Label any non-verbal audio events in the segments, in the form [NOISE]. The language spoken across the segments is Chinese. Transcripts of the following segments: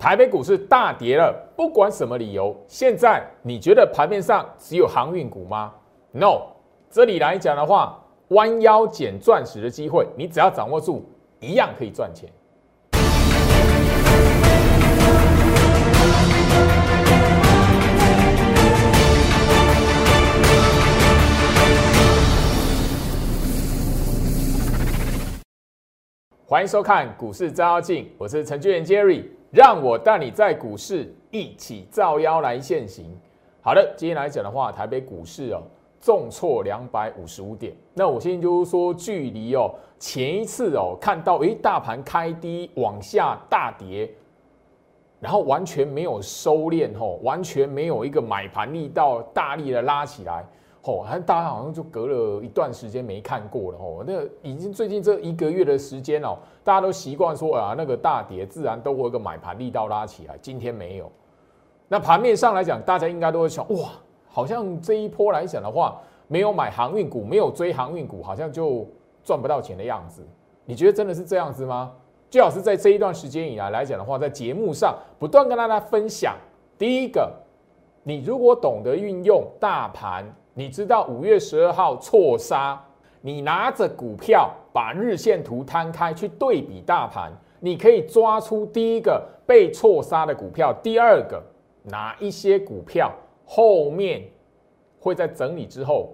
台北股市大跌了，不管什么理由，现在你觉得盘面上只有航运股吗？No，这里来讲的话，弯腰捡钻石的机会，你只要掌握住，一样可以赚钱。欢迎收看股市照妖镜，我是程序员 Jerry，让我带你在股市一起造妖来现行。好的，今天来讲的话，台北股市哦重挫两百五十五点。那我现在就是说，距离哦前一次哦看到诶大盘开低往下大跌，然后完全没有收敛吼，完全没有一个买盘力道大力的拉起来。哦，还大家好像就隔了一段时间没看过了哦。那已经最近这一个月的时间哦，大家都习惯说啊，那个大跌自然都会有个买盘力道拉起来。今天没有，那盘面上来讲，大家应该都会想哇，好像这一波来讲的话，没有买航运股，没有追航运股，好像就赚不到钱的样子。你觉得真的是这样子吗？最好是在这一段时间以来来讲的话，在节目上不断跟大家分享。第一个，你如果懂得运用大盘。你知道五月十二号错杀，你拿着股票把日线图摊开去对比大盘，你可以抓出第一个被错杀的股票，第二个哪一些股票后面会在整理之后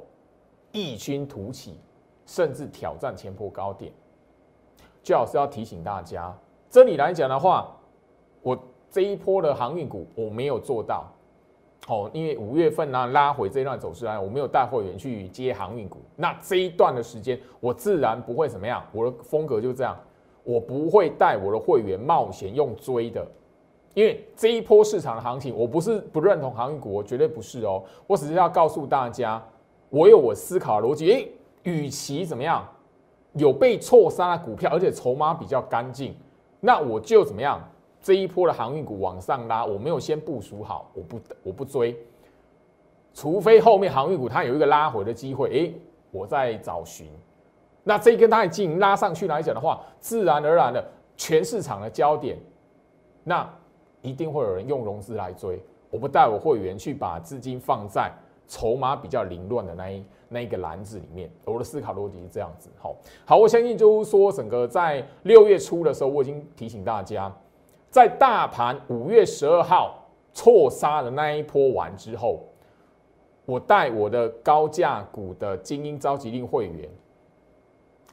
异军突起，甚至挑战前坡高点。最好是要提醒大家，这里来讲的话，我这一波的航运股我没有做到。哦，因为五月份呢拉回这一段走势来，我没有带会员去接航运股，那这一段的时间我自然不会怎么样，我的风格就这样，我不会带我的会员冒险用追的，因为这一波市场的行情，我不是不认同航运股，我绝对不是哦，我只是要告诉大家，我有我思考的逻辑，诶，与其怎么样有被错杀的股票，而且筹码比较干净，那我就怎么样？这一波的航运股往上拉，我没有先部署好，我不我不追，除非后面航运股它有一个拉回的机会，诶，我在找寻。那这一根它已经拉上去来讲的话，自然而然的全市场的焦点，那一定会有人用融资来追。我不带我会员去把资金放在筹码比较凌乱的那一那一个篮子里面。我的思考逻辑是这样子。好，好，我相信就是说，整个在六月初的时候，我已经提醒大家。在大盘五月十二号错杀的那一波完之后，我带我的高价股的精英召集令会员，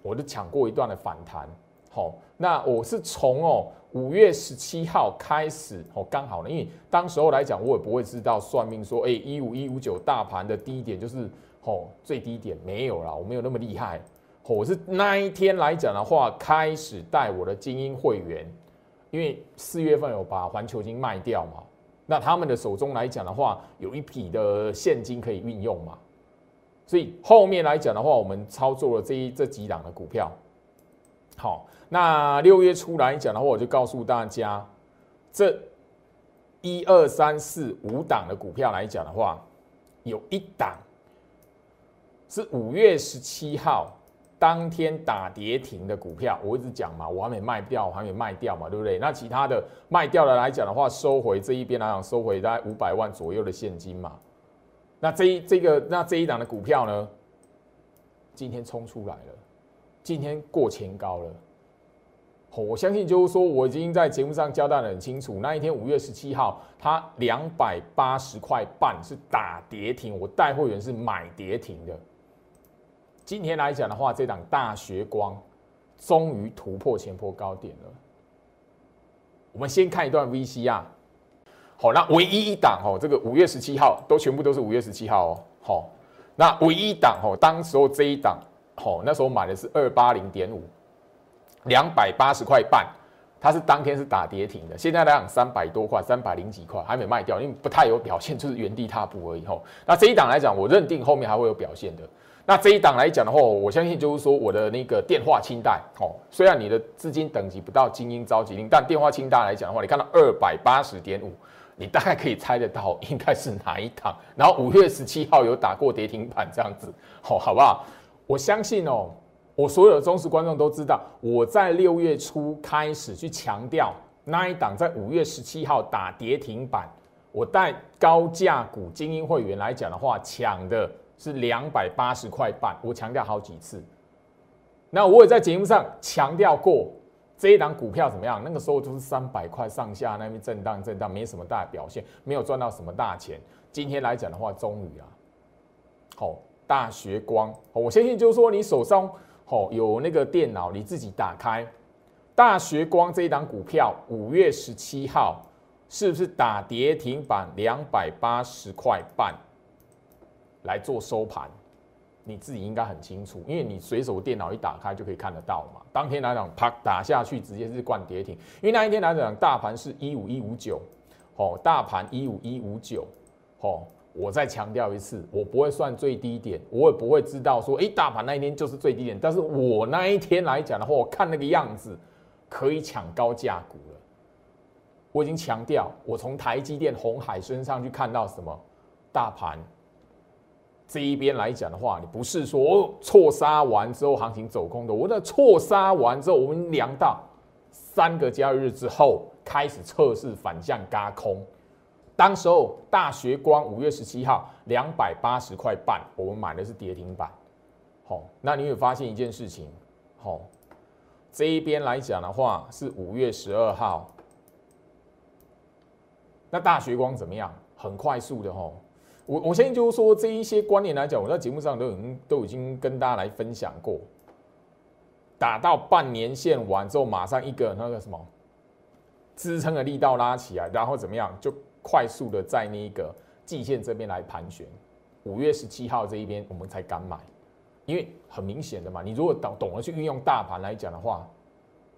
我就抢过一段的反弹。好，那我是从哦五月十七号开始哦，刚好呢，因为当时候来讲，我也不会知道算命说，哎，一五一五九大盘的低点就是哦最低点没有了，我没有那么厉害。我是那一天来讲的话，开始带我的精英会员。因为四月份有把环球金卖掉嘛，那他们的手中来讲的话，有一笔的现金可以运用嘛，所以后面来讲的话，我们操作了这一这几档的股票。好，那六月初来讲的话，我就告诉大家，这一二三四五档的股票来讲的话，有一档是五月十七号。当天打跌停的股票，我一直讲嘛，我还没卖掉，还没卖掉嘛，对不对？那其他的卖掉的来讲的话，收回这一边来讲，收回大概五百万左右的现金嘛。那这一这个那这一档的股票呢，今天冲出来了，今天过前高了。我相信就是说，我已经在节目上交代的很清楚，那一天五月十七号，它两百八十块半是打跌停，我带会员是买跌停的。今天来讲的话，这档大学光终于突破前坡高点了。我们先看一段 VCR。好，那唯一一档哦，这个五月十七号都全部都是五月十七号哦。好，那唯一档哦，当时候这一档，哦，那时候买的是二八零点五，两百八十块半，它是当天是打跌停的。现在来讲三百多块，三百零几块还没卖掉，因为不太有表现，就是原地踏步而已。吼，那这一档来讲，我认定后面还会有表现的。那这一档来讲的话，我相信就是说我的那个电话清贷哦，虽然你的资金等级不到精英召集令，但电话清贷来讲的话，你看到二百八十点五，你大概可以猜得到应该是哪一档。然后五月十七号有打过跌停板这样子，好，好不好？我相信哦，我所有的忠实观众都知道，我在六月初开始去强调那一档在五月十七号打跌停板，我带高价股精英会员来讲的话，抢的是两百八十块半。我强调好几次，那我也在节目上强调过，这一档股票怎么样？那个时候就是三百块上下那边震荡震荡，没什么大表现，没有赚到什么大钱。今天来讲的话，终于啊，好大学光，我相信就是说你手上哦有那个电脑，你自己打开。大学光这一档股票，五月十七号是不是打跌停板两百八十块半来做收盘？你自己应该很清楚，因为你随手电脑一打开就可以看得到嘛。当天来讲，啪打下去直接是灌跌停，因为那一天来讲，大盘是一五一五九，哦，大盘一五一五九，哦，我再强调一次，我不会算最低点，我也不会知道说，哎，大盘那一天就是最低点，但是我那一天来讲的话，我看那个样子。可以抢高价股了。我已经强调，我从台积电、红海身上去看到什么？大盘这一边来讲的话，你不是说错杀完之后行情走空的。我的错杀完之后，我们量到三个交易日之后开始测试反向嘎空。当时候大学光五月十七号两百八十块半，我们买的是跌停板。好，那你有发现一件事情？好。这一边来讲的话是五月十二号，那大学光怎么样？很快速的吼，我我相信就是说这一些观念来讲，我在节目上都已经都已经跟大家来分享过。打到半年线完之后，马上一个那个什么支撑的力道拉起来，然后怎么样就快速的在那个季线这边来盘旋。五月十七号这一边我们才敢买。因为很明显的嘛，你如果懂懂得去运用大盘来讲的话，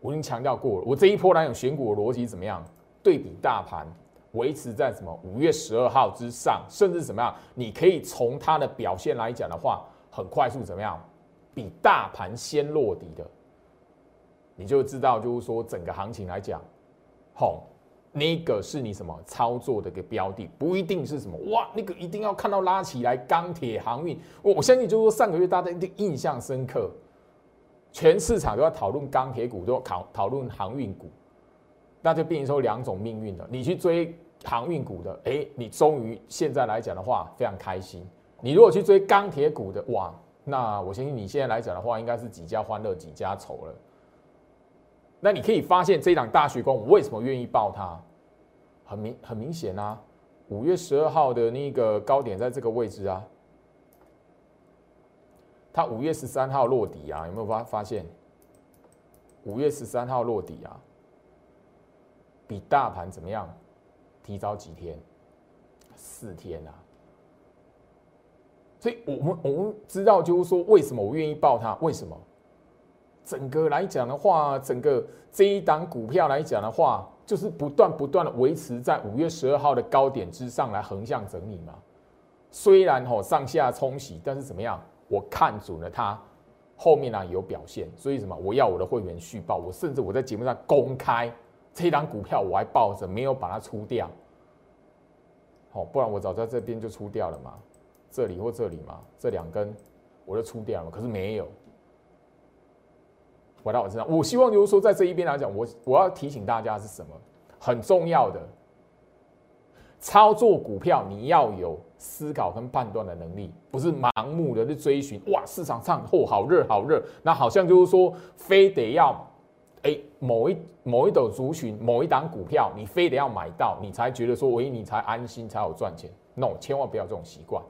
我已经强调过了，我这一波来讲选股逻辑怎么样？对比大盘维持在什么五月十二号之上，甚至怎么样？你可以从它的表现来讲的话，很快速怎么样？比大盘先落底的，你就知道就是说整个行情来讲，好。那个是你什么操作的一个标的，不一定是什么哇，那个一定要看到拉起来钢铁航运。我我相信就是说上个月大家一定印象深刻，全市场都要讨论钢铁股，都要讨讨论航运股，那就变成说两种命运了。你去追航运股的，哎，你终于现在来讲的话非常开心。你如果去追钢铁股的，哇，那我相信你现在来讲的话，应该是几家欢乐几家愁了。那你可以发现这一档大学光，我为什么愿意报它？很明很明显啊，五月十二号的那个高点在这个位置啊，它五月十三号落底啊，有没有发发现？五月十三号落底啊，比大盘怎么样？提早几天？四天啊！所以我们我们知道，就是说为什么我愿意报它？为什么？整个来讲的话，整个这一档股票来讲的话，就是不断不断的维持在五月十二号的高点之上来横向整理嘛。虽然吼上下冲洗，但是怎么样？我看准了它后面呢有表现，所以什么？我要我的会员续报，我甚至我在节目上公开这一档股票我还抱着，没有把它出掉。好，不然我早在这边就出掉了嘛，这里或这里嘛，这两根我就出掉了，可是没有。回到我身上，我希望就是说，在这一边来讲，我我要提醒大家是什么很重要的操作股票，你要有思考跟判断的能力，不是盲目的去追寻。哇，市场上哦好热好热，那好像就是说，非得要哎某一某一种族群某一档股票，你非得要买到，你才觉得说，喂，你才安心才有赚钱。No，千万不要这种习惯。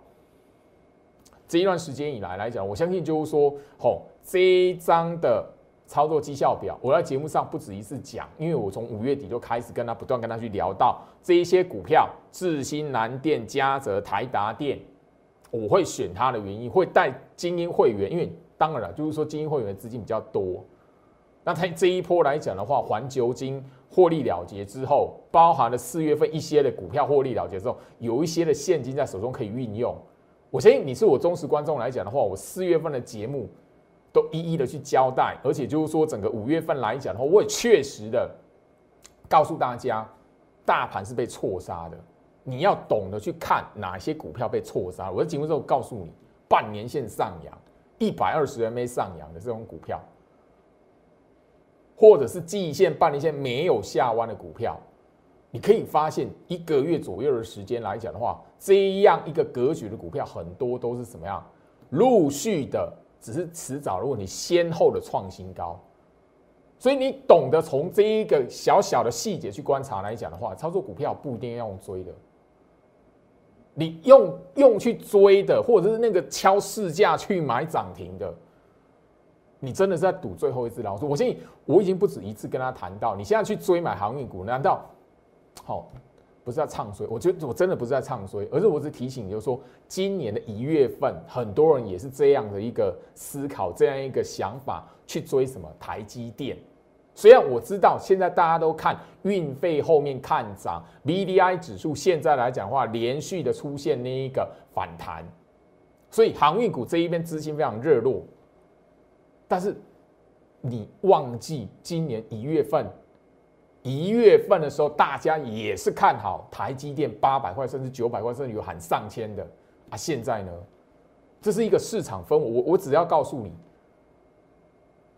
这一段时间以来来讲，我相信就是说，吼这一张的。操作绩效表，我在节目上不止一次讲，因为我从五月底就开始跟他不断跟他去聊到这一些股票，智新、南电、嘉泽、台达电，我会选它的原因，会带精英会员，因为当然了，就是说精英会员的资金比较多。那它这一波来讲的话，环球金获利了结之后，包含了四月份一些的股票获利了结之后，有一些的现金在手中可以运用。我相信你是我忠实观众来讲的话，我四月份的节目。都一一的去交代，而且就是说，整个五月份来讲的话，我也确实的告诉大家，大盘是被错杀的。你要懂得去看哪些股票被错杀。我在节目之后告诉你，半年线上扬，一百二十 MA 上扬的这种股票，或者是季线、半年线没有下弯的股票，你可以发现一个月左右的时间来讲的话，这样一个格局的股票很多都是什么样？陆续的，只是迟早如果你，先后的创新高。所以你懂得从这一个小小的细节去观察来讲的话，操作股票不一定要用追的。你用用去追的，或者是那个敲市价去买涨停的，你真的是在赌最后一只老鼠。我相信我已经不止一次跟他谈到，你现在去追买航运股，难道好不是在唱衰？我觉得我真的不是在唱衰，而是我是提醒，就是说今年的一月份，很多人也是这样的一个思考，这样一个想法去追什么台积电。虽然我知道现在大家都看运费后面看涨，B D I 指数现在来讲话连续的出现那一个反弹，所以航运股这一边资金非常热络。但是你忘记今年一月份，一月份的时候大家也是看好台积电八百块甚至九百块，甚至有喊上千的啊！现在呢，这是一个市场氛围。我我只要告诉你。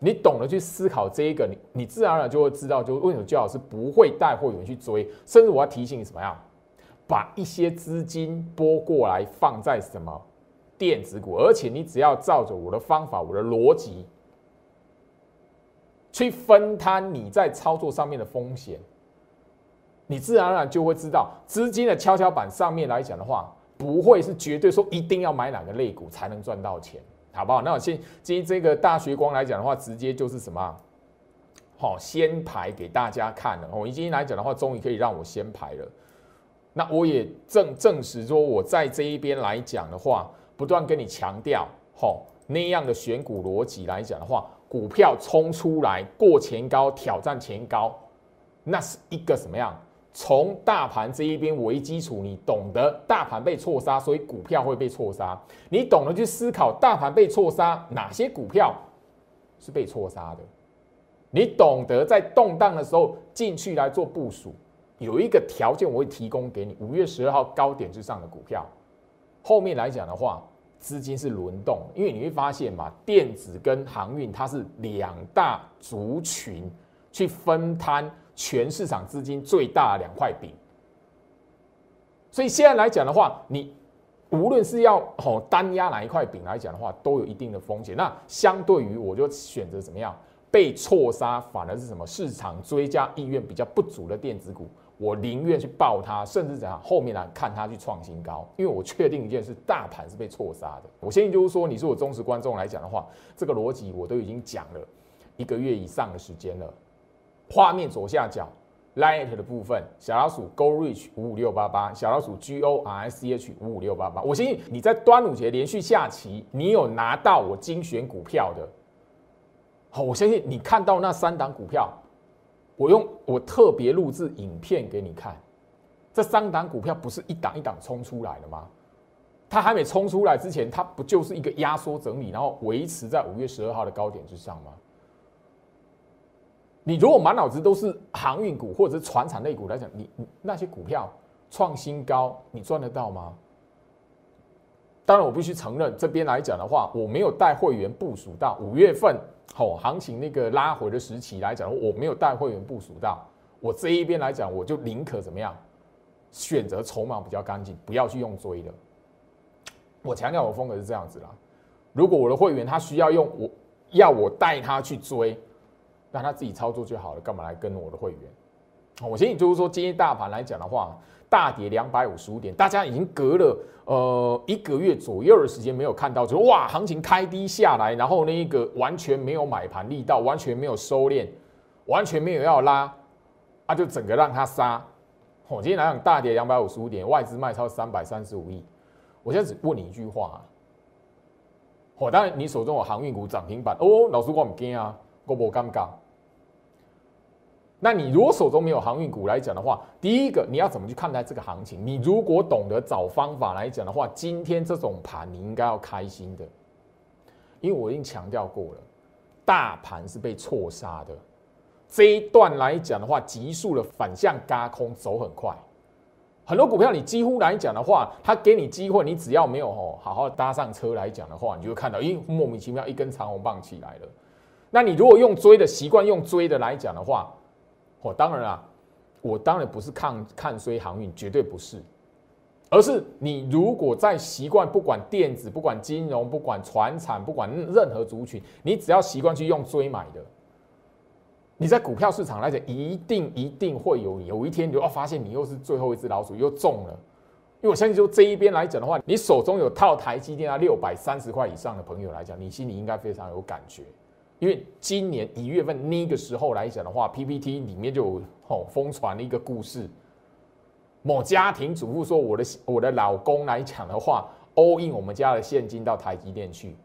你懂得去思考这一个，你你自然而然就会知道，就为什么最好是不会带货员去追，甚至我要提醒你什么样，把一些资金拨过来放在什么电子股，而且你只要照着我的方法、我的逻辑去分摊你在操作上面的风险，你自然而然就会知道，资金的跷跷板上面来讲的话，不会是绝对说一定要买哪个类股才能赚到钱。好不好？那我先基于这个大学光来讲的话，直接就是什么？好，先排给大家看了。我今天来讲的话，终于可以让我先排了。那我也证证实说，我在这一边来讲的话，不断跟你强调，好那样的选股逻辑来讲的话，股票冲出来过前高，挑战前高，那是一个什么样？从大盘这一边为基础，你懂得大盘被错杀，所以股票会被错杀。你懂得去思考大盘被错杀，哪些股票是被错杀的？你懂得在动荡的时候进去来做部署。有一个条件我会提供给你：五月十二号高点之上的股票。后面来讲的话，资金是轮动，因为你会发现嘛，电子跟航运它是两大族群去分摊。全市场资金最大的两块饼，所以现在来讲的话，你无论是要哦单压哪一块饼来讲的话，都有一定的风险。那相对于我就选择怎么样被错杀，反而是什么市场追加意愿比较不足的电子股，我宁愿去抱它，甚至怎样后面来看它去创新高，因为我确定一件事，大盘是被错杀的。我相信就是说，你是我忠实观众来讲的话，这个逻辑我都已经讲了一个月以上的时间了。画面左下角，light 的部分，小老鼠 go reach 五五六八八，小老鼠 g o r s c h 五五六八八。我相信你在端午节连续下棋，你有拿到我精选股票的。好，我相信你看到那三档股票，我用我特别录制影片给你看。这三档股票不是一档一档冲出来的吗？它还没冲出来之前，它不就是一个压缩整理，然后维持在五月十二号的高点之上吗？你如果满脑子都是航运股或者是船产类股来讲，你你那些股票创新高，你赚得到吗？当然，我必须承认，这边来讲的话，我没有带会员部署到五月份吼行情那个拉回的时期来讲，我没有带会员部署到。我这一边来讲，我就宁可怎么样，选择筹码比较干净，不要去用追的。我强调我风格是这样子啦。如果我的会员他需要用我要我带他去追。让他自己操作就好了，干嘛来跟我的会员？我相信就是说，今天大盘来讲的话，大跌两百五十五点，大家已经隔了呃一个月左右的时间没有看到，就哇，行情开低下来，然后那一个完全没有买盘力道，完全没有收敛，完全没有要拉，啊，就整个让它杀。我今天来讲大跌两百五十五点，外资卖超三百三十五亿。我现在只问你一句话，哦，当然你手中有航运股涨停板哦，老师我唔惊啊。我不尴尬？那你如果手中没有航运股来讲的话，第一个你要怎么去看待这个行情？你如果懂得找方法来讲的话，今天这种盘你应该要开心的，因为我已经强调过了，大盘是被错杀的。这一段来讲的话，急速的反向嘎空走很快，很多股票你几乎来讲的话，它给你机会，你只要没有哦好好搭上车来讲的话，你就会看到，咦，莫名其妙一根长红棒起来了。那你如果用追的习惯，用追的来讲的话，哦，当然啦，我当然不是看看衰航运，绝对不是，而是你如果在习惯，不管电子，不管金融，不管船产，不管任何族群，你只要习惯去用追买的，你在股票市场来讲，一定一定会有有一天，你要发现你又是最后一只老鼠，又中了。因为我相信，就这一边来讲的话，你手中有套台积电啊六百三十块以上的朋友来讲，你心里应该非常有感觉。因为今年一月份那个时候来讲的话，PPT 里面就有哦疯传了一个故事，某家庭主妇说：“我的我的老公来讲的话，all in 我们家的现金到台积电去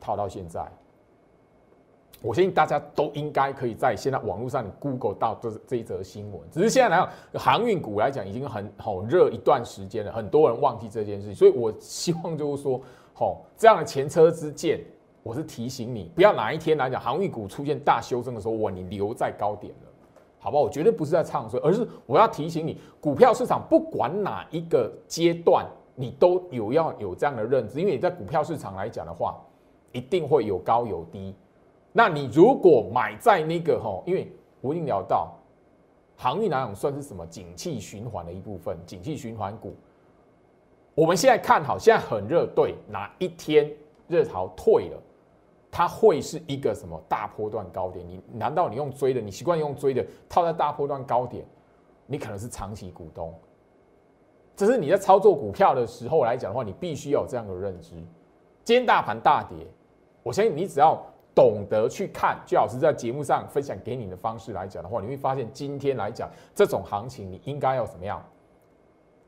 套到现在。”我相信大家都应该可以在现在网络上 Google 到这这一则新闻，只是现在来讲，航运股来讲已经很好热一段时间了，很多人忘记这件事情，所以我希望就是说，好这样的前车之鉴，我是提醒你，不要哪一天来讲航运股出现大修正的时候，我你留在高点了，好不好？我绝对不是在唱衰，而是我要提醒你，股票市场不管哪一个阶段，你都有要有这样的认知，因为你在股票市场来讲的话，一定会有高有低。那你如果买在那个哈，因为我已经聊到航运来讲算是什么景气循环的一部分，景气循环股。我们现在看好，现在很热，对，哪一天热潮退了，它会是一个什么大波段高点？你难道你用追的，你习惯用追的套在大波段高点，你可能是长期股东。这是你在操作股票的时候来讲的话，你必须要有这样的认知。今天大盘大跌，我相信你只要。懂得去看，最好是在节目上分享给你的方式来讲的话，你会发现今天来讲这种行情，你应该要怎么样？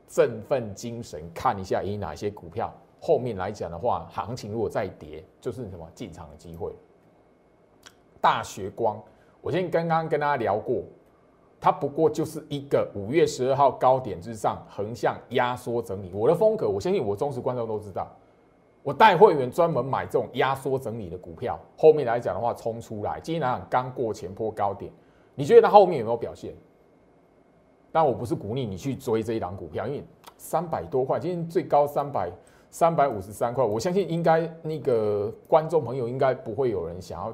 振奋精神，看一下以哪些股票后面来讲的话，行情如果再跌，就是什么进场的机会。大学光，我先刚刚跟大家聊过，它不过就是一个五月十二号高点之上横向压缩整理。我的风格，我相信我忠实观众都知道。我带会员专门买这种压缩整理的股票，后面来讲的话冲出来，今天来讲刚过前坡高点，你觉得它后面有没有表现？但我不是鼓励你去追这一档股票，因为三百多块，今天最高三百三百五十三块，我相信应该那个观众朋友应该不会有人想要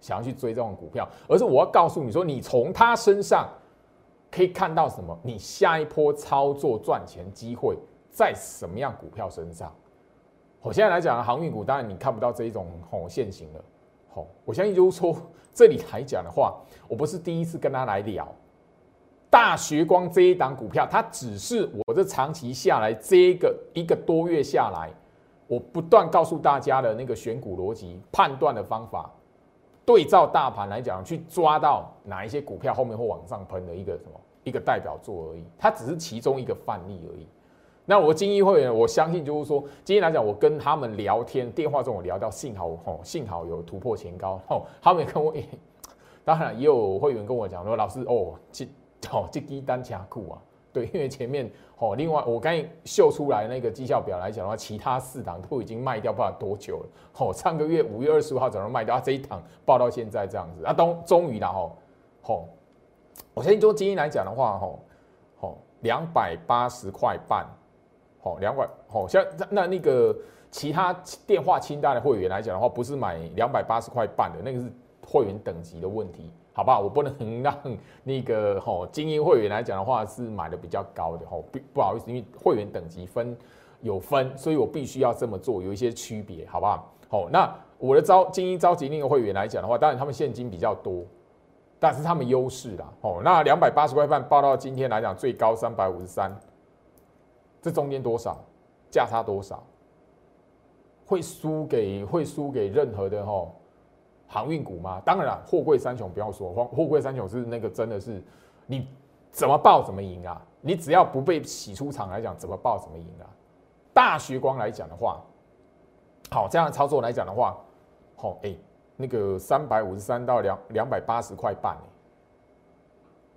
想要去追这种股票，而是我要告诉你说，你从他身上可以看到什么？你下一波操作赚钱机会在什么样股票身上？我现在来讲航运股，当然你看不到这一种吼现形了。好，我相信就是说，这里来讲的话，我不是第一次跟他来聊大学光这一档股票，它只是我这长期下来这一个一个多月下来，我不断告诉大家的那个选股逻辑、判断的方法，对照大盘来讲，去抓到哪一些股票后面会往上喷的一个什么一个代表作而已，它只是其中一个范例而已。那我精英会员，我相信就是说，今天来讲，我跟他们聊天，电话中我聊到，幸好哦，幸好有突破前高哦，他们也跟我，当然也有会员跟我讲说，老师哦，今哦这低单加库啊，对，因为前面哦，另外我刚秀出来那个绩效表来讲的话，其他四档都已经卖掉，不知道多久了哦，上个月五月二十五号早上卖掉，啊这一档报到现在这样子，啊终终于了哦，吼，我相信就今天来讲的话，吼，吼两百八十块半。好，两百好，像那那个其他电话清单的会员来讲的话，不是买两百八十块半的那个是会员等级的问题，好不好？我不能让那个 [LAUGHS] 吼精英会员来讲的话是买的比较高的吼，不不好意思，因为会员等级分有分，所以我必须要这么做，有一些区别，好不好？好，那我的招精英召集那个会员来讲的话，当然他们现金比较多，但是他们优势啦，哦，那两百八十块半报到今天来讲最高三百五十三。这中间多少价差多少，会输给会输给任何的哈航运股吗？当然，货柜三雄不要说，货货柜三雄是那个真的是你怎么报怎么赢啊！你只要不被洗出场来讲，怎么报怎么赢啊！大学光来讲的话，好这样的操作来讲的话，好哎，那个三百五十三到两两百八十块半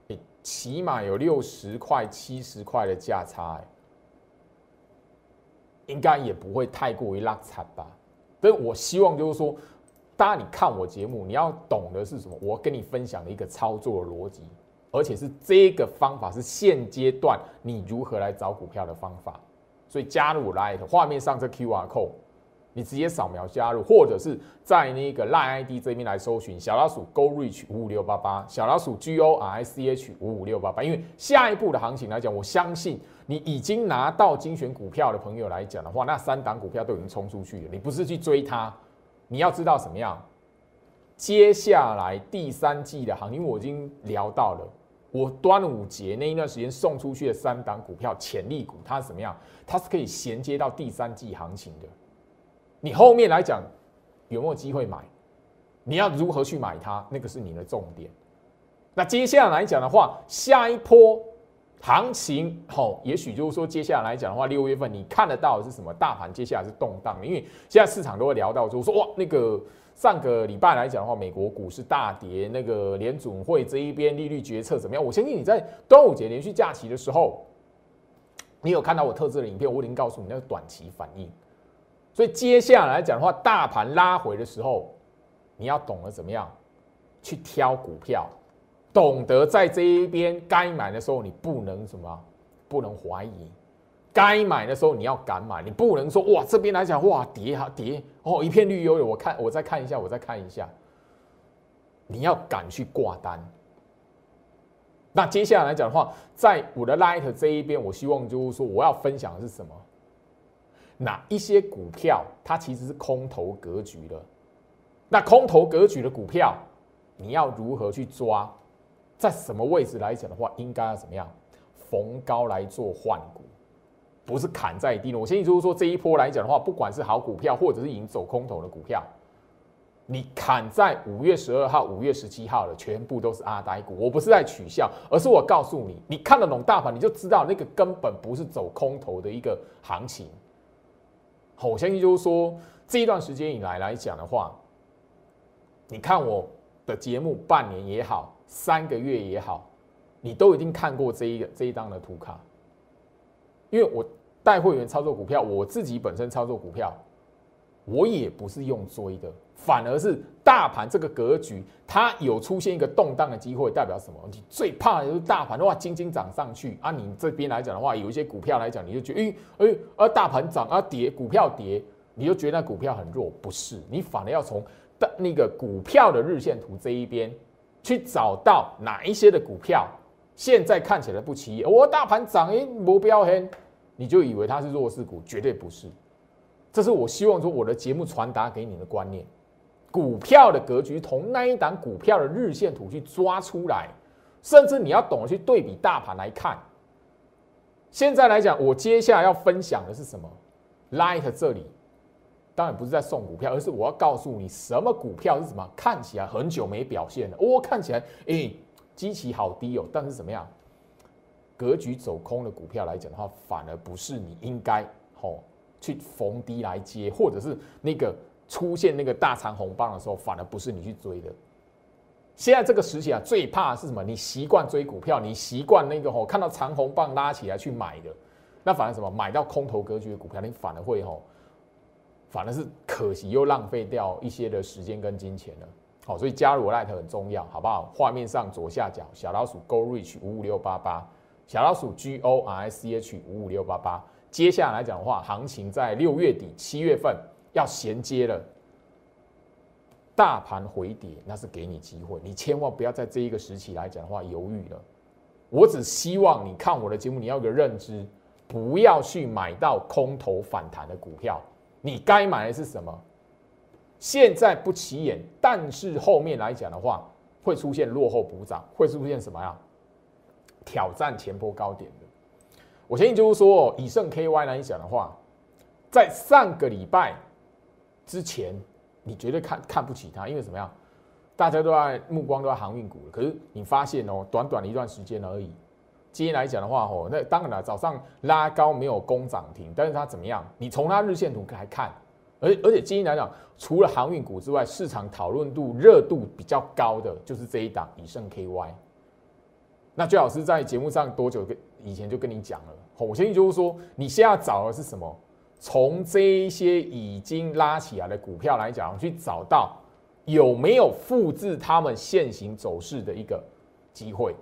哎，起码有六十块七十块的价差哎。应该也不会太过于拉惨吧，所以我希望就是说，大家你看我节目，你要懂的是什么？我跟你分享的一个操作逻辑，而且是这个方法是现阶段你如何来找股票的方法。所以加入来画面上这 Q R code，你直接扫描加入，或者是在那个 Line ID 这边来搜寻小老鼠 Go Reach 五五六八八，小老鼠 G O R I C H 五五六八八。因为下一步的行情来讲，我相信你已经拿到精选股票的朋友来讲的话，那三档股票都已经冲出去了。你不是去追它，你要知道什么样？接下来第三季的行情，我已经聊到了。我端午节那一段时间送出去的三档股票潜力股，它是怎么样？它是可以衔接到第三季行情的。你后面来讲有没有机会买？你要如何去买它？那个是你的重点。那接下来讲的话，下一波行情，好，也许就是说接下来来讲的话，六月份你看得到的是什么？大盘接下来是动荡的，因为现在市场都会聊到，就说哇，那个上个礼拜来讲的话，美国股市大跌，那个联总会这一边利率决策怎么样？我相信你在端午节连续假期的时候，你有看到我特制的影片，我已经告诉你那个短期反应。所以接下来讲的话，大盘拉回的时候，你要懂得怎么样去挑股票，懂得在这一边该买的时候，你不能什么，不能怀疑；该买的时候你要敢买，你不能说哇这边来讲哇跌哈跌哦一片绿油油，我看我再看一下，我再看一下，你要敢去挂单。那接下来来讲的话，在我的 Light 这一边，我希望就是说我要分享的是什么？哪一些股票它其实是空头格局的？那空头格局的股票，你要如何去抓？在什么位置来讲的话，应该要怎么样？逢高来做换股，不是砍在低了。我相信就是说这一波来讲的话，不管是好股票，或者是已经走空头的股票，你砍在五月十二号、五月十七号的，全部都是阿呆股。我不是在取笑，而是我告诉你，你看得懂大盘，你就知道那个根本不是走空头的一个行情。我相信就是说，这一段时间以来来讲的话，你看我的节目半年也好，三个月也好，你都已经看过这一个这一张的图卡。因为我带会员操作股票，我自己本身操作股票，我也不是用追的，反而是大盘这个格局，它有出现一个动荡的机会，代表什么？你最怕的就是大盘的话，轻轻涨上去啊！你这边来讲的话，有一些股票来讲，你就觉得，哎哎，而大盘涨啊跌，股票跌，你就觉得那股票很弱，不是？你反而要从的那个股票的日线图这一边去找到哪一些的股票现在看起来不起眼，我大盘涨，一，目标很。你就以为它是弱势股，绝对不是。这是我希望说我的节目传达给你的观念。股票的格局，从那一档股票的日线图去抓出来，甚至你要懂得去对比大盘来看。现在来讲，我接下来要分享的是什么？Light 这里，当然不是在送股票，而是我要告诉你什么股票是什么看起来很久没表现了，我看起来哎，基期好低哦，但是怎么样？格局走空的股票来讲的话，反而不是你应该吼去逢低来接，或者是那个出现那个大长红棒的时候，反而不是你去追的。现在这个时期啊，最怕是什么？你习惯追股票，你习惯那个吼看到长红棒拉起来去买的，那反而什么？买到空头格局的股票，你反而会吼，反而是可惜又浪费掉一些的时间跟金钱了。好，所以加入 Light 很重要，好不好？画面上左下角小老鼠 Go Reach 五五六八八。小老鼠 G O R I C H 五五六八八，接下来讲的话，行情在六月底七月份要衔接了，大盘回跌，那是给你机会，你千万不要在这一个时期来讲的话犹豫了。我只希望你看我的节目，你要有个认知，不要去买到空头反弹的股票，你该买的是什么？现在不起眼，但是后面来讲的话，会出现落后补涨，会出现什么呀？挑战前波高点的，我相信就是说，以盛 KY 来讲的话，在上个礼拜之前，你绝对看看不起它，因为怎么样？大家都在目光都在航运股可是你发现哦，短短的一段时间而已。今天来讲的话，吼，那当然了，早上拉高没有攻涨停，但是它怎么样？你从它日线图来看，而而且今天来讲，除了航运股之外，市场讨论度热度比较高的就是这一档以盛 KY。那最老师在节目上多久跟以前就跟你讲了？吼我相信就是说，你现在找的是什么？从这一些已经拉起来的股票来讲，去找到有没有复制他们现行走势的一个机会。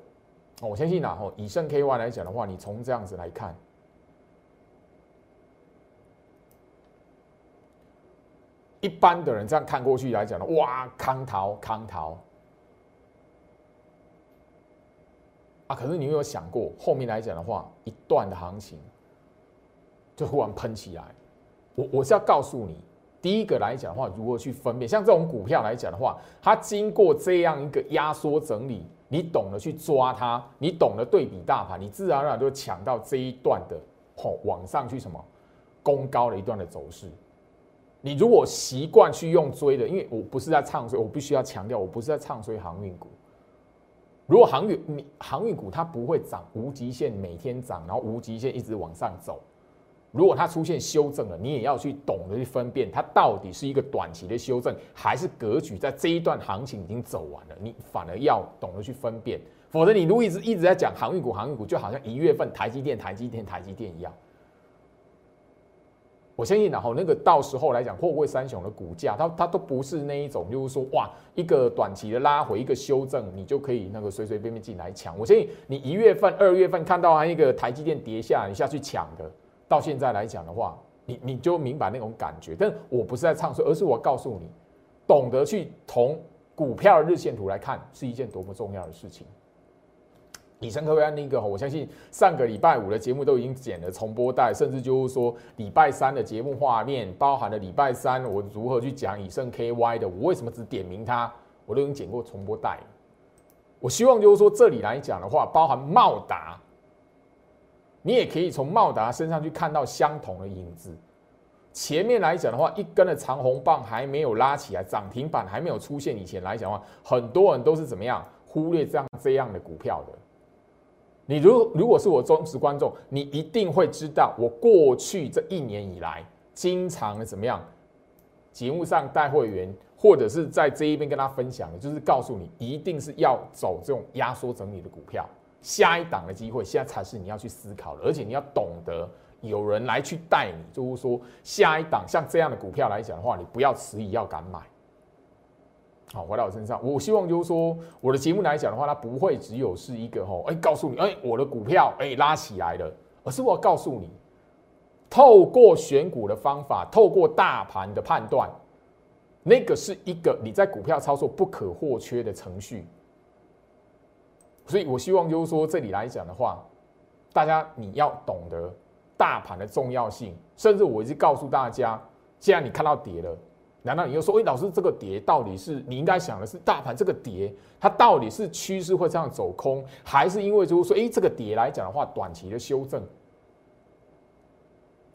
我相信呐，吼以盛 KY 来讲的话，你从这样子来看，一般的人这样看过去来讲的，哇，康桃康桃啊！可是你有没有想过，后面来讲的话，一段的行情就忽然喷起来？我我是要告诉你，第一个来讲的话，如何去分辨？像这种股票来讲的话，它经过这样一个压缩整理，你懂得去抓它，你懂得对比大盘，你自然而然就抢到这一段的吼往上去什么攻高的一段的走势。你如果习惯去用追的，因为我不是在唱衰，我必须要强调，我不是在唱衰航运股。如果航运你航运股它不会涨无极限，每天涨，然后无极限一直往上走。如果它出现修正了，你也要去懂得去分辨，它到底是一个短期的修正，还是格局在这一段行情已经走完了。你反而要懂得去分辨，否则你如果一直一直在讲航运股，航运股就好像一月份台积电、台积电、台积电一样。我相信，然后那个到时候来讲，货柜三雄的股价，它它都不是那一种，就是说，哇，一个短期的拉回，一个修正，你就可以那个随随便便进来抢。我相信你一月份、二月份看到它一个台积电跌下，你下去抢的，到现在来讲的话，你你就明白那种感觉。但我不是在唱衰，而是我告诉你，懂得去从股票日线图来看，是一件多么重要的事情。以上各位安那个，我相信上个礼拜五的节目都已经剪了重播带，甚至就是说礼拜三的节目画面，包含了礼拜三我如何去讲以盛 KY 的，我为什么只点名它，我都已经剪过重播带。我希望就是说这里来讲的话，包含茂达，你也可以从茂达身上去看到相同的影子。前面来讲的话，一根的长红棒还没有拉起来，涨停板还没有出现以前来讲的话，很多人都是怎么样忽略这样这样的股票的。你如如果是我忠实观众，你一定会知道，我过去这一年以来，经常的怎么样，节目上带会员，或者是在这一边跟他分享的，就是告诉你，一定是要走这种压缩整理的股票，下一档的机会，现在才是你要去思考的，而且你要懂得有人来去带你，就是说下一档像这样的股票来讲的话，你不要迟疑，要敢买。好，回到我身上，我希望就是说，我的节目来讲的话，它不会只有是一个吼，哎，告诉你，哎，我的股票哎拉起来了，而是我要告诉你，透过选股的方法，透过大盘的判断，那个是一个你在股票操作不可或缺的程序。所以我希望就是说，这里来讲的话，大家你要懂得大盘的重要性，甚至我已经告诉大家，既然你看到跌了。难道你又说，哎，老师，这个跌到底是你应该想的是大盘这个跌，它到底是趋势会这样走空，还是因为就是说，哎，这个跌来讲的话，短期的修正？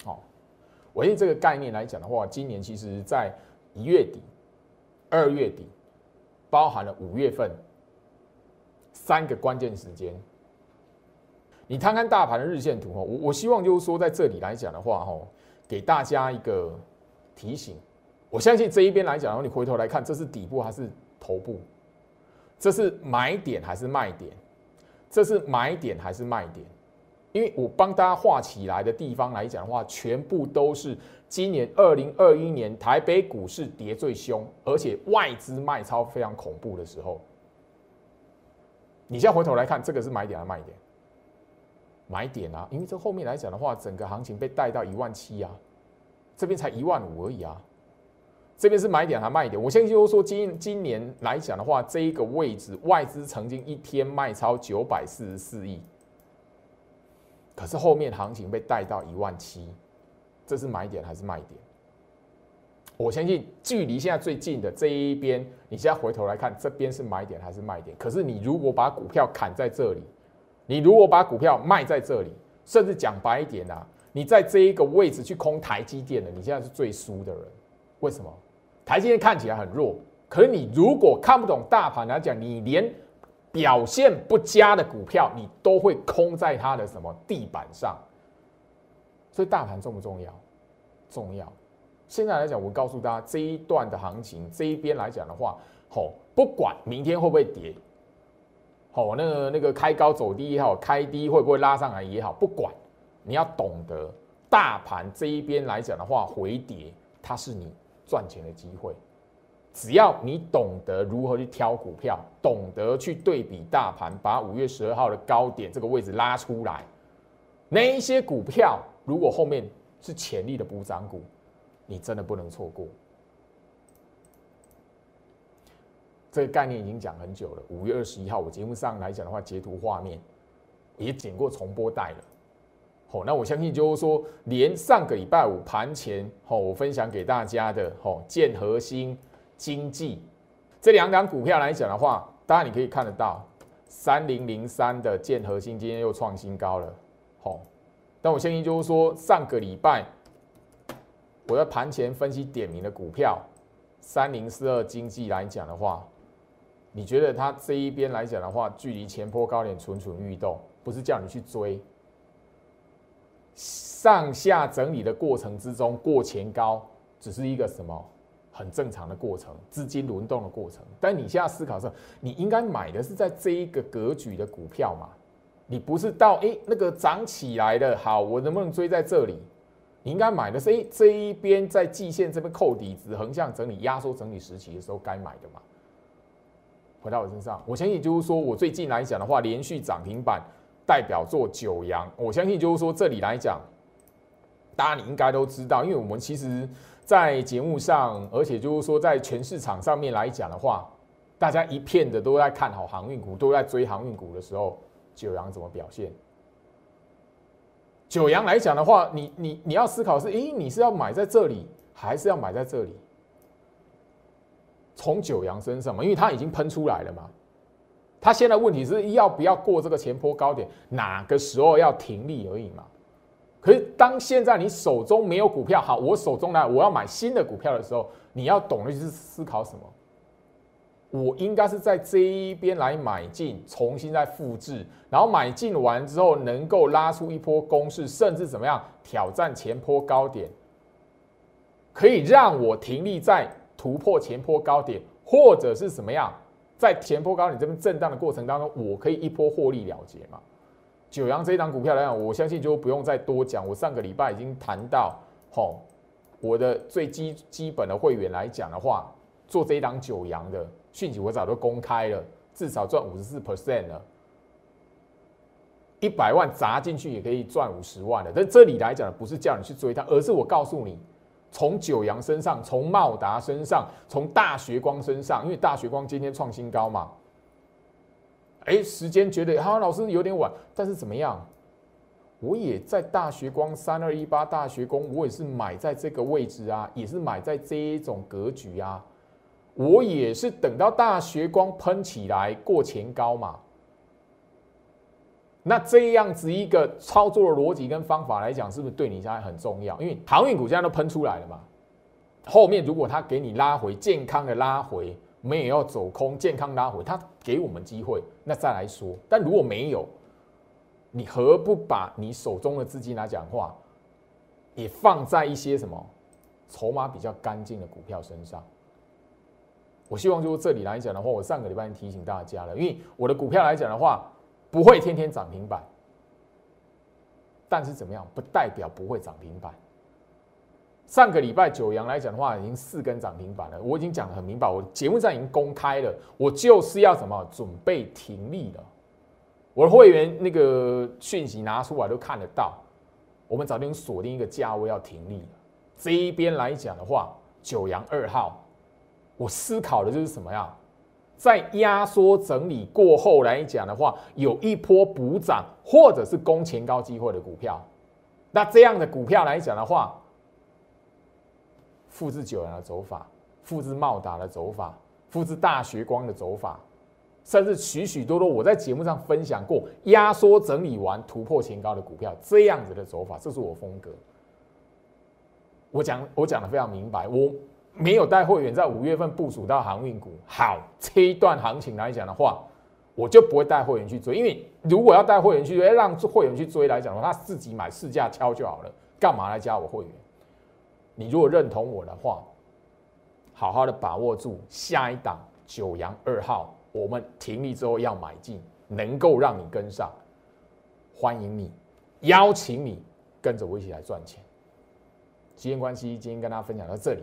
好，我用这个概念来讲的话，今年其实在一月底、二月底，包含了五月份三个关键时间，你看看大盘的日线图哈，我我希望就是说，在这里来讲的话哈，给大家一个提醒。我相信这一边来讲，然后你回头来看，这是底部还是头部？这是买点还是卖点？这是买点还是卖点？因为我帮大家画起来的地方来讲的话，全部都是今年二零二一年台北股市跌最凶，而且外资卖超非常恐怖的时候。你现在回头来看，这个是买点还是卖点？买点啊！因为这后面来讲的话，整个行情被带到一万七啊，这边才一万五而已啊。这边是买点还卖点？我相信就说，今今年来讲的话，这一个位置外资曾经一天卖超九百四十四亿，可是后面行情被带到一万七，这是买点还是卖点？我相信距离现在最近的这一边，你现在回头来看，这边是买点还是卖点？可是你如果把股票砍在这里，你如果把股票卖在这里，甚至讲白一点啊，你在这一个位置去空台积电的，你现在是最输的人。为什么？台积电看起来很弱，可是你如果看不懂大盘来讲，你连表现不佳的股票，你都会空在它的什么地板上。所以大盘重不重要？重要。现在来讲，我告诉大家，这一段的行情，这一边来讲的话，吼，不管明天会不会跌，吼，那个那个开高走低也好，开低会不会拉上来也好，不管，你要懂得大盘这一边来讲的话，回跌它是你。赚钱的机会，只要你懂得如何去挑股票，懂得去对比大盘，把五月十二号的高点这个位置拉出来，那一些股票如果后面是潜力的补涨股，你真的不能错过。这个概念已经讲很久了。五月二十一号，我节目上来讲的话，截图画面也剪过重播带了。好，那我相信就是说，连上个礼拜五盘前，好，我分享给大家的，好，建核心经济这两档股票来讲的话，当然你可以看得到，三零零三的建核心今天又创新高了。好，但我相信就是说，上个礼拜我在盘前分析点名的股票，三零四二经济来讲的话，你觉得它这一边来讲的话，距离前坡高点蠢蠢欲动，不是叫你去追。上下整理的过程之中，过前高只是一个什么很正常的过程，资金轮动的过程。但你现在思考是，你应该买的是在这一个格局的股票嘛？你不是到哎那个涨起来的，好，我能不能追在这里？你应该买的是哎这一边在季线这边扣底子，横向整理、压缩整理时期的时候该买的嘛？回到我身上，我相信就是说我最近来讲的话，连续涨停板。代表作九阳，我相信就是说这里来讲，大家你应该都知道，因为我们其实，在节目上，而且就是说在全市场上面来讲的话，大家一片的都在看好航运股，都在追航运股的时候，九阳怎么表现？九阳来讲的话，你你你要思考是，诶，你是要买在这里，还是要买在这里？从九阳身上嘛，因为它已经喷出来了嘛。他现在问题是要不要过这个前坡高点，哪个时候要停利而已嘛？可是当现在你手中没有股票，好，我手中来我要买新的股票的时候，你要懂的就是思考什么？我应该是在这一边来买进，重新再复制，然后买进完之后能够拉出一波攻势，甚至怎么样挑战前坡高点，可以让我停立在突破前坡高点，或者是什么样？在前坡高点这边震荡的过程当中，我可以一波获利了结嘛？九阳这一档股票来讲，我相信就不用再多讲。我上个礼拜已经谈到，吼，我的最基基本的会员来讲的话，做这一档九阳的讯息我早都公开了，至少赚五十四 percent 了，一百万砸进去也可以赚五十万了。但这里来讲不是叫你去追它，而是我告诉你。从九阳身上，从茂达身上，从大学光身上，因为大学光今天创新高嘛。哎，时间觉得哈老师有点晚，但是怎么样？我也在大学光三二一八大学光，我也是买在这个位置啊，也是买在这一种格局啊。我也是等到大学光喷起来过前高嘛。那这样子一个操作的逻辑跟方法来讲，是不是对你现在很重要？因为航运股现在都喷出来了嘛，后面如果它给你拉回健康的拉回，没有要走空，健康拉回，它给我们机会，那再来说。但如果没有，你何不把你手中的资金来讲话，也放在一些什么筹码比较干净的股票身上？我希望就是这里来讲的话，我上个礼拜提醒大家了，因为我的股票来讲的话。不会天天涨停板，但是怎么样不代表不会涨停板。上个礼拜九阳来讲的话，已经四根涨停板了，我已经讲得很明白，我节目上已经公开了，我就是要什么准备停利了。我的会员那个讯息拿出来都看得到，我们早点锁定一个价位要停利了。这一边来讲的话，九阳二号，我思考的就是什么呀？在压缩整理过后来讲的话，有一波补涨或者是攻前高机会的股票，那这样的股票来讲的话，复制九阳的走法，复制茂达的走法，复制大学光的走法，甚至许许多多我在节目上分享过压缩整理完突破前高的股票，这样子的走法，这是我风格。我讲我讲的非常明白，我。没有带会员在五月份部署到航运股，好，这一段行情来讲的话，我就不会带会员去追，因为如果要带会员去追，让会员去追来讲的话，他自己买市价敲就好了，干嘛来加我会员？你如果认同我的话，好好的把握住下一档九阳二号，我们停利之后要买进，能够让你跟上，欢迎你，邀请你跟着我一起来赚钱。时间关系，今天跟大家分享到这里。